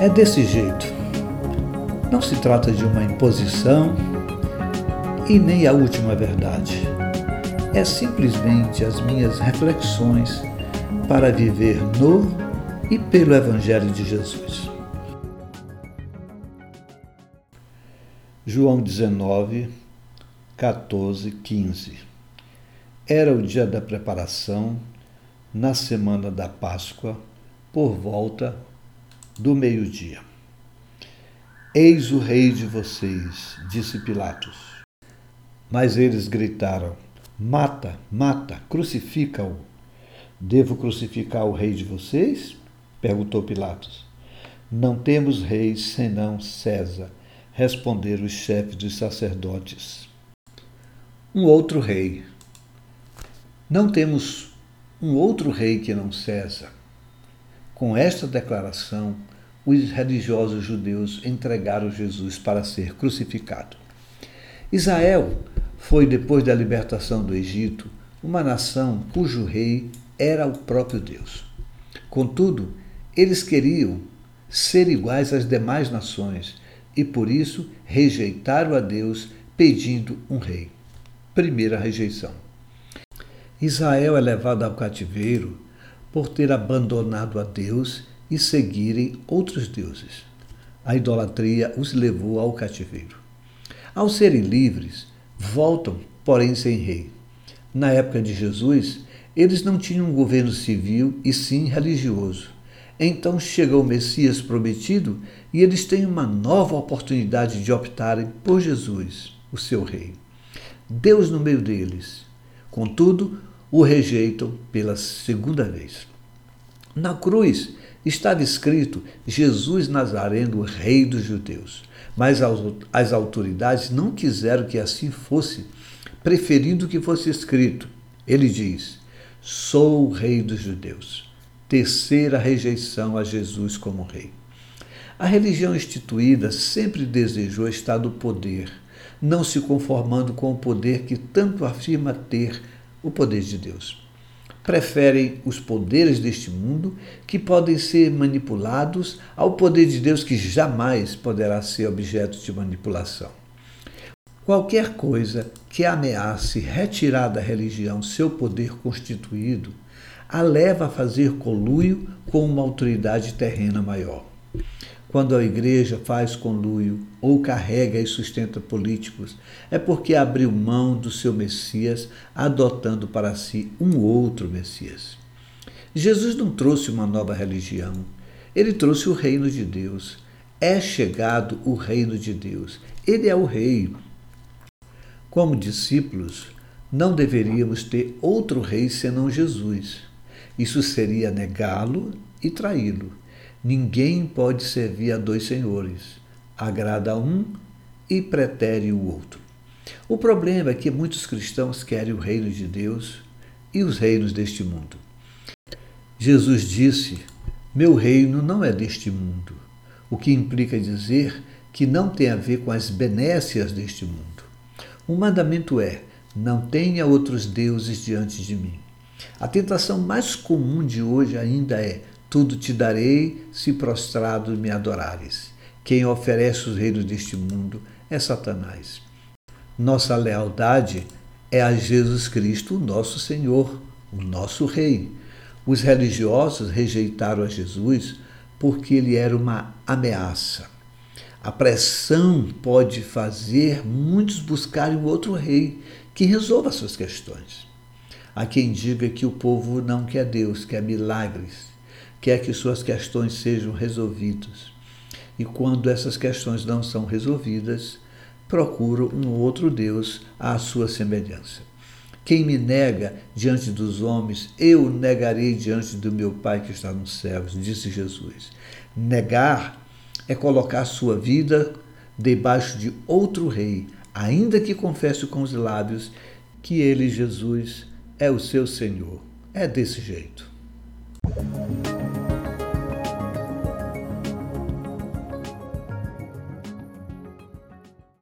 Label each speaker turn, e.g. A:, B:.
A: É desse jeito. Não se trata de uma imposição e nem a última verdade. É simplesmente as minhas reflexões para viver no e pelo Evangelho de Jesus. João 19, 14, 15. Era o dia da preparação, na semana da Páscoa, por volta do meio-dia. Eis o rei de vocês, disse Pilatos. Mas eles gritaram: Mata, mata, crucifica-o. Devo crucificar o rei de vocês? perguntou Pilatos. Não temos rei senão César, responderam os chefes dos sacerdotes. Um outro rei. Não temos um outro rei que não César. Com esta declaração, os religiosos judeus entregaram Jesus para ser crucificado. Israel foi, depois da libertação do Egito, uma nação cujo rei era o próprio Deus. Contudo, eles queriam ser iguais às demais nações e, por isso, rejeitaram a Deus pedindo um rei. Primeira rejeição. Israel é levado ao cativeiro por ter abandonado a Deus e seguirem outros deuses. A idolatria os levou ao cativeiro. Ao serem livres, voltam, porém sem rei. Na época de Jesus, eles não tinham um governo civil e sim religioso. Então chega o Messias prometido e eles têm uma nova oportunidade de optarem por Jesus, o seu rei. Deus no meio deles. Contudo, o rejeitam pela segunda vez. Na cruz estava escrito Jesus Nazareno, rei dos judeus. Mas as autoridades não quiseram que assim fosse, preferindo que fosse escrito. Ele diz: Sou o rei dos judeus terceira rejeição a Jesus como rei. A religião instituída sempre desejou estar no poder, não se conformando com o poder que tanto afirma ter o poder de Deus. Preferem os poderes deste mundo, que podem ser manipulados, ao poder de Deus, que jamais poderá ser objeto de manipulação. Qualquer coisa que ameace retirar da religião seu poder constituído a leva a fazer conluio com uma autoridade terrena maior. Quando a igreja faz conluio ou carrega e sustenta políticos, é porque abriu mão do seu Messias, adotando para si um outro Messias. Jesus não trouxe uma nova religião, ele trouxe o reino de Deus. É chegado o reino de Deus. Ele é o rei. Como discípulos, não deveríamos ter outro rei senão Jesus. Isso seria negá-lo e traí-lo. Ninguém pode servir a dois senhores. Agrada a um e pretere o outro. O problema é que muitos cristãos querem o reino de Deus e os reinos deste mundo. Jesus disse: Meu reino não é deste mundo, o que implica dizer que não tem a ver com as benécias deste mundo. O mandamento é: Não tenha outros deuses diante de mim. A tentação mais comum de hoje ainda é: tudo te darei se prostrado me adorares. Quem oferece os reinos deste mundo é Satanás. Nossa lealdade é a Jesus Cristo, o nosso Senhor, o nosso Rei. Os religiosos rejeitaram a Jesus porque ele era uma ameaça. A pressão pode fazer muitos buscarem outro rei que resolva suas questões. Há quem diga que o povo não quer Deus, quer milagres, quer que suas questões sejam resolvidas. E quando essas questões não são resolvidas, procura um outro Deus à sua semelhança. Quem me nega diante dos homens, eu negarei diante do meu Pai que está nos céus, disse Jesus. Negar é colocar sua vida debaixo de outro rei, ainda que confesse com os lábios que ele, Jesus, é o seu Senhor. É desse jeito.